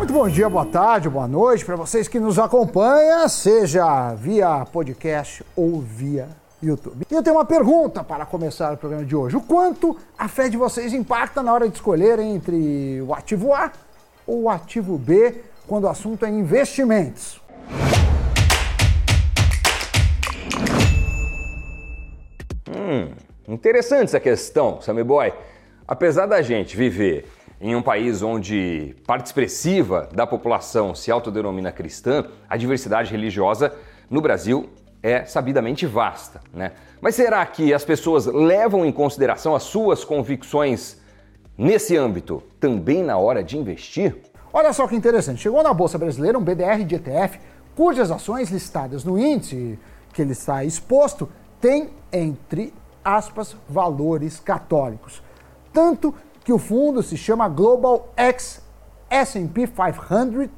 Muito bom dia, boa tarde, boa noite para vocês que nos acompanham, seja via podcast ou via YouTube. E eu tenho uma pergunta para começar o programa de hoje. O quanto a fé de vocês impacta na hora de escolher entre o ativo A ou o ativo B quando o assunto é investimentos? Hum, interessante essa questão, Sammy Boy. Apesar da gente viver em um país onde parte expressiva da população se autodenomina cristã, a diversidade religiosa no Brasil é sabidamente vasta, né? Mas será que as pessoas levam em consideração as suas convicções nesse âmbito também na hora de investir? Olha só que interessante, chegou na Bolsa Brasileira um BDR de ETF cujas ações listadas no índice que ele está exposto têm, entre aspas, valores católicos. Tanto que o fundo se chama Global X S&P 500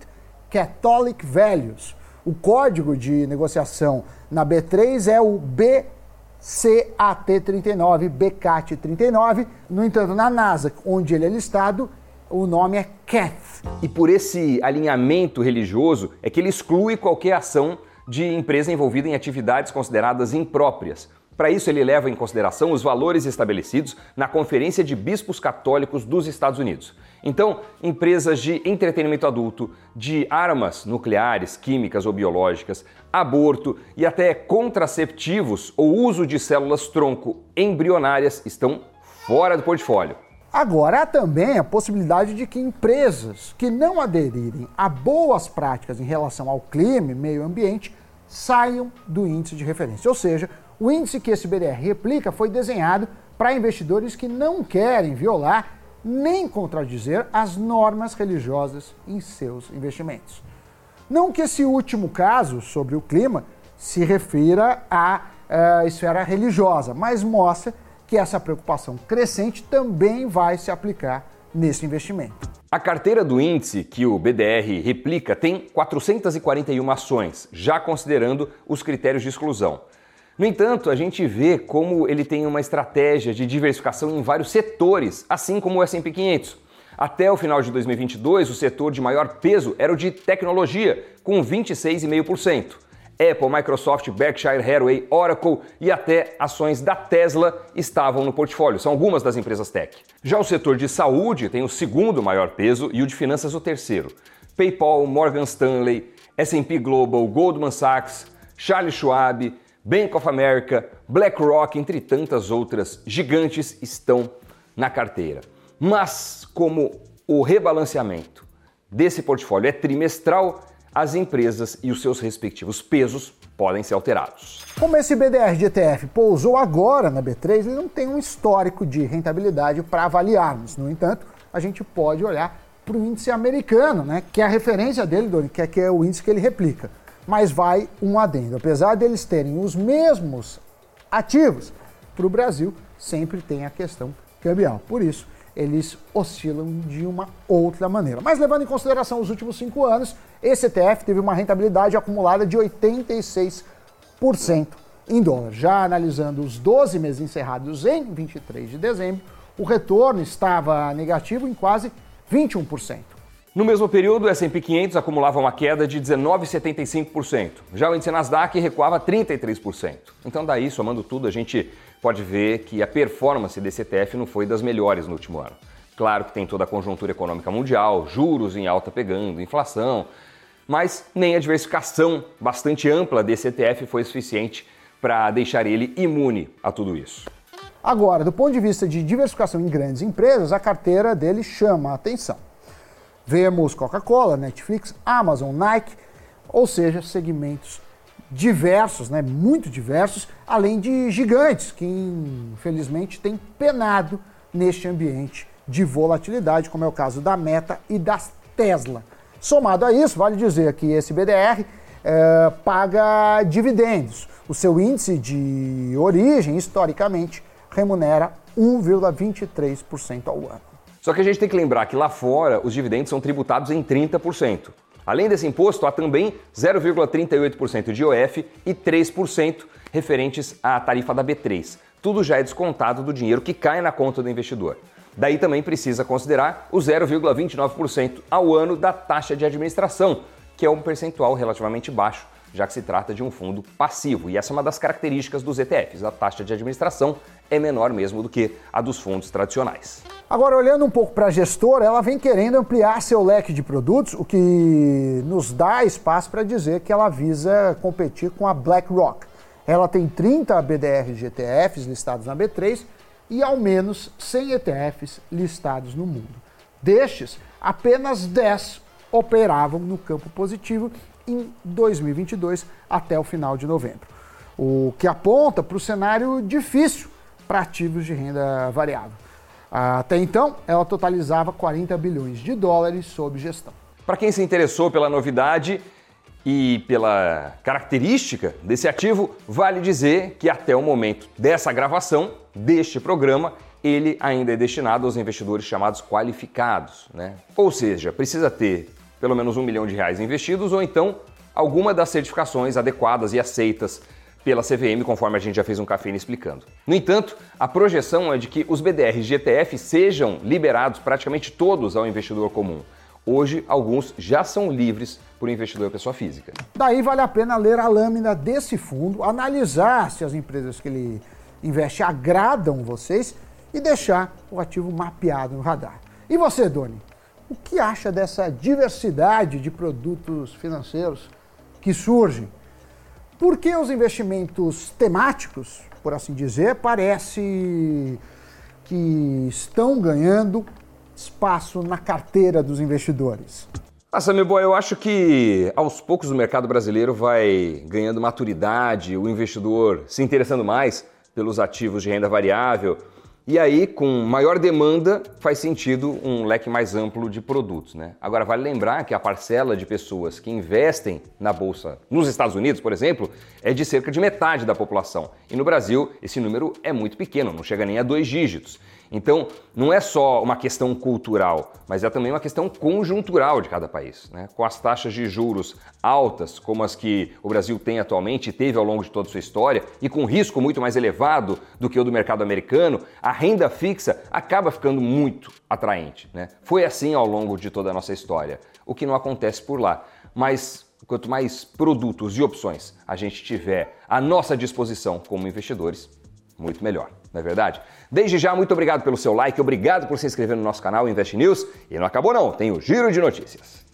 Catholic Values. O código de negociação na B3 é o BCAT39, BCAT39. No entanto, na NASA, onde ele é listado, o nome é CAT. E por esse alinhamento religioso é que ele exclui qualquer ação de empresa envolvida em atividades consideradas impróprias. Para isso, ele leva em consideração os valores estabelecidos na Conferência de Bispos Católicos dos Estados Unidos. Então, empresas de entretenimento adulto, de armas nucleares, químicas ou biológicas, aborto e até contraceptivos ou uso de células tronco embrionárias estão fora do portfólio. Agora, há também a possibilidade de que empresas que não aderirem a boas práticas em relação ao clima e meio ambiente saiam do índice de referência. Ou seja, o índice que esse BDR replica foi desenhado para investidores que não querem violar nem contradizer as normas religiosas em seus investimentos. Não que esse último caso sobre o clima se refira à uh, esfera religiosa, mas mostra que essa preocupação crescente também vai se aplicar nesse investimento. A carteira do índice que o BDR replica tem 441 ações, já considerando os critérios de exclusão. No entanto, a gente vê como ele tem uma estratégia de diversificação em vários setores, assim como o S&P 500. Até o final de 2022, o setor de maior peso era o de tecnologia, com 26,5%. Apple, Microsoft, Berkshire Hathaway, Oracle e até ações da Tesla estavam no portfólio. São algumas das empresas tech. Já o setor de saúde tem o segundo maior peso e o de finanças o terceiro. PayPal, Morgan Stanley, S&P Global, Goldman Sachs, Charles Schwab, Bank of America, BlackRock, entre tantas outras gigantes, estão na carteira. Mas, como o rebalanceamento desse portfólio é trimestral, as empresas e os seus respectivos pesos podem ser alterados. Como esse BDR de ETF pousou agora na B3, ele não tem um histórico de rentabilidade para avaliarmos. No entanto, a gente pode olhar para o índice americano, né, que é a referência dele, que é, que é o índice que ele replica mas vai um adendo. Apesar deles terem os mesmos ativos, para o Brasil sempre tem a questão cambial. Por isso, eles oscilam de uma outra maneira. Mas levando em consideração os últimos cinco anos, esse ETF teve uma rentabilidade acumulada de 86% em dólar. Já analisando os 12 meses encerrados em 23 de dezembro, o retorno estava negativo em quase 21%. No mesmo período, o S&P 500 acumulava uma queda de 19,75%. Já o índice Nasdaq recuava 33%. Então daí, somando tudo, a gente pode ver que a performance desse ETF não foi das melhores no último ano. Claro que tem toda a conjuntura econômica mundial, juros em alta pegando, inflação, mas nem a diversificação bastante ampla desse ETF foi suficiente para deixar ele imune a tudo isso. Agora, do ponto de vista de diversificação em grandes empresas, a carteira dele chama a atenção. Vemos Coca-Cola, Netflix, Amazon, Nike, ou seja, segmentos diversos, né, muito diversos, além de gigantes que infelizmente têm penado neste ambiente de volatilidade, como é o caso da Meta e da Tesla. Somado a isso, vale dizer que esse BDR é, paga dividendos. O seu índice de origem, historicamente, remunera 1,23% ao ano. Só que a gente tem que lembrar que lá fora os dividendos são tributados em 30%. Além desse imposto, há também 0,38% de IOF e 3% referentes à tarifa da B3. Tudo já é descontado do dinheiro que cai na conta do investidor. Daí também precisa considerar o 0,29% ao ano da taxa de administração, que é um percentual relativamente baixo, já que se trata de um fundo passivo. E essa é uma das características dos ETFs. A taxa de administração é menor mesmo do que a dos fundos tradicionais. Agora, olhando um pouco para a gestora, ela vem querendo ampliar seu leque de produtos, o que nos dá espaço para dizer que ela visa competir com a BlackRock. Ela tem 30 BDRs de ETFs listados na B3 e ao menos 100 ETFs listados no mundo. Destes, apenas 10 operavam no campo positivo em 2022 até o final de novembro, o que aponta para o cenário difícil para ativos de renda variável. Até então, ela totalizava 40 bilhões de dólares sob gestão. Para quem se interessou pela novidade e pela característica desse ativo, vale dizer que até o momento dessa gravação deste programa, ele ainda é destinado aos investidores chamados qualificados, né? Ou seja, precisa ter pelo menos um milhão de reais investidos ou então alguma das certificações adequadas e aceitas pela CVM, conforme a gente já fez um café explicando. No entanto, a projeção é de que os BDRs de ETF sejam liberados praticamente todos ao investidor comum. Hoje, alguns já são livres por investidor pessoa física. Daí vale a pena ler a lâmina desse fundo, analisar se as empresas que ele investe agradam vocês e deixar o ativo mapeado no radar. E você, Doni, o que acha dessa diversidade de produtos financeiros que surgem por que os investimentos temáticos, por assim dizer, parece que estão ganhando espaço na carteira dos investidores? Nossa, meu boy, eu acho que aos poucos o mercado brasileiro vai ganhando maturidade, o investidor se interessando mais pelos ativos de renda variável, e aí, com maior demanda, faz sentido um leque mais amplo de produtos. Né? Agora, vale lembrar que a parcela de pessoas que investem na Bolsa nos Estados Unidos, por exemplo, é de cerca de metade da população. E no Brasil, esse número é muito pequeno, não chega nem a dois dígitos. Então, não é só uma questão cultural, mas é também uma questão conjuntural de cada país. Né? Com as taxas de juros altas, como as que o Brasil tem atualmente e teve ao longo de toda a sua história, e com risco muito mais elevado do que o do mercado americano, a renda fixa acaba ficando muito atraente. Né? Foi assim ao longo de toda a nossa história, o que não acontece por lá. Mas quanto mais produtos e opções a gente tiver à nossa disposição como investidores, muito melhor, não é verdade? Desde já, muito obrigado pelo seu like, obrigado por se inscrever no nosso canal Invest News. E não acabou não, tem o Giro de Notícias.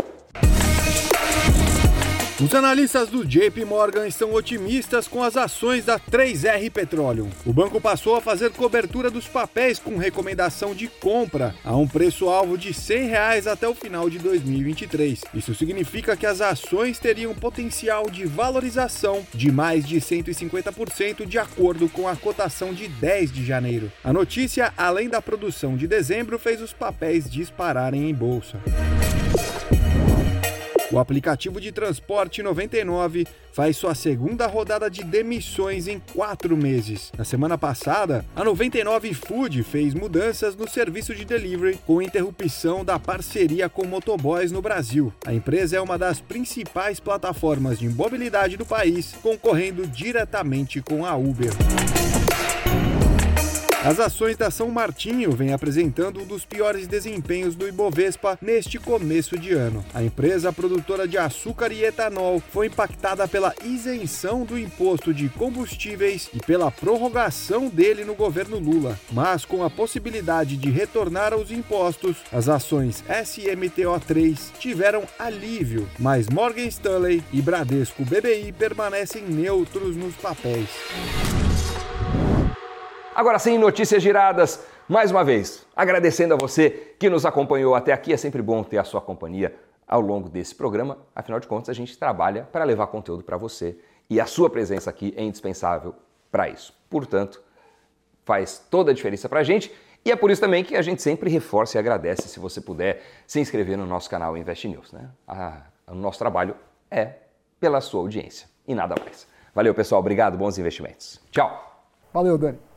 Os analistas do JP Morgan estão otimistas com as ações da 3R Petroleum. O banco passou a fazer cobertura dos papéis com recomendação de compra a um preço-alvo de 100 reais até o final de 2023. Isso significa que as ações teriam potencial de valorização de mais de 150% de acordo com a cotação de 10 de janeiro. A notícia, além da produção de dezembro, fez os papéis dispararem em bolsa. O aplicativo de transporte 99 faz sua segunda rodada de demissões em quatro meses. Na semana passada, a 99 Food fez mudanças no serviço de delivery com interrupção da parceria com motoboys no Brasil. A empresa é uma das principais plataformas de mobilidade do país, concorrendo diretamente com a Uber. As ações da São Martinho vêm apresentando um dos piores desempenhos do Ibovespa neste começo de ano. A empresa produtora de açúcar e etanol foi impactada pela isenção do imposto de combustíveis e pela prorrogação dele no governo Lula. Mas com a possibilidade de retornar aos impostos, as ações SMTO3 tiveram alívio, mas Morgan Stanley e Bradesco BBI permanecem neutros nos papéis. Agora sim, notícias giradas. Mais uma vez, agradecendo a você que nos acompanhou até aqui. É sempre bom ter a sua companhia ao longo desse programa. Afinal de contas, a gente trabalha para levar conteúdo para você e a sua presença aqui é indispensável para isso. Portanto, faz toda a diferença para a gente e é por isso também que a gente sempre reforça e agradece se você puder se inscrever no nosso canal Invest News. Né? O nosso trabalho é pela sua audiência e nada mais. Valeu, pessoal. Obrigado. Bons investimentos. Tchau. Valeu, Dani.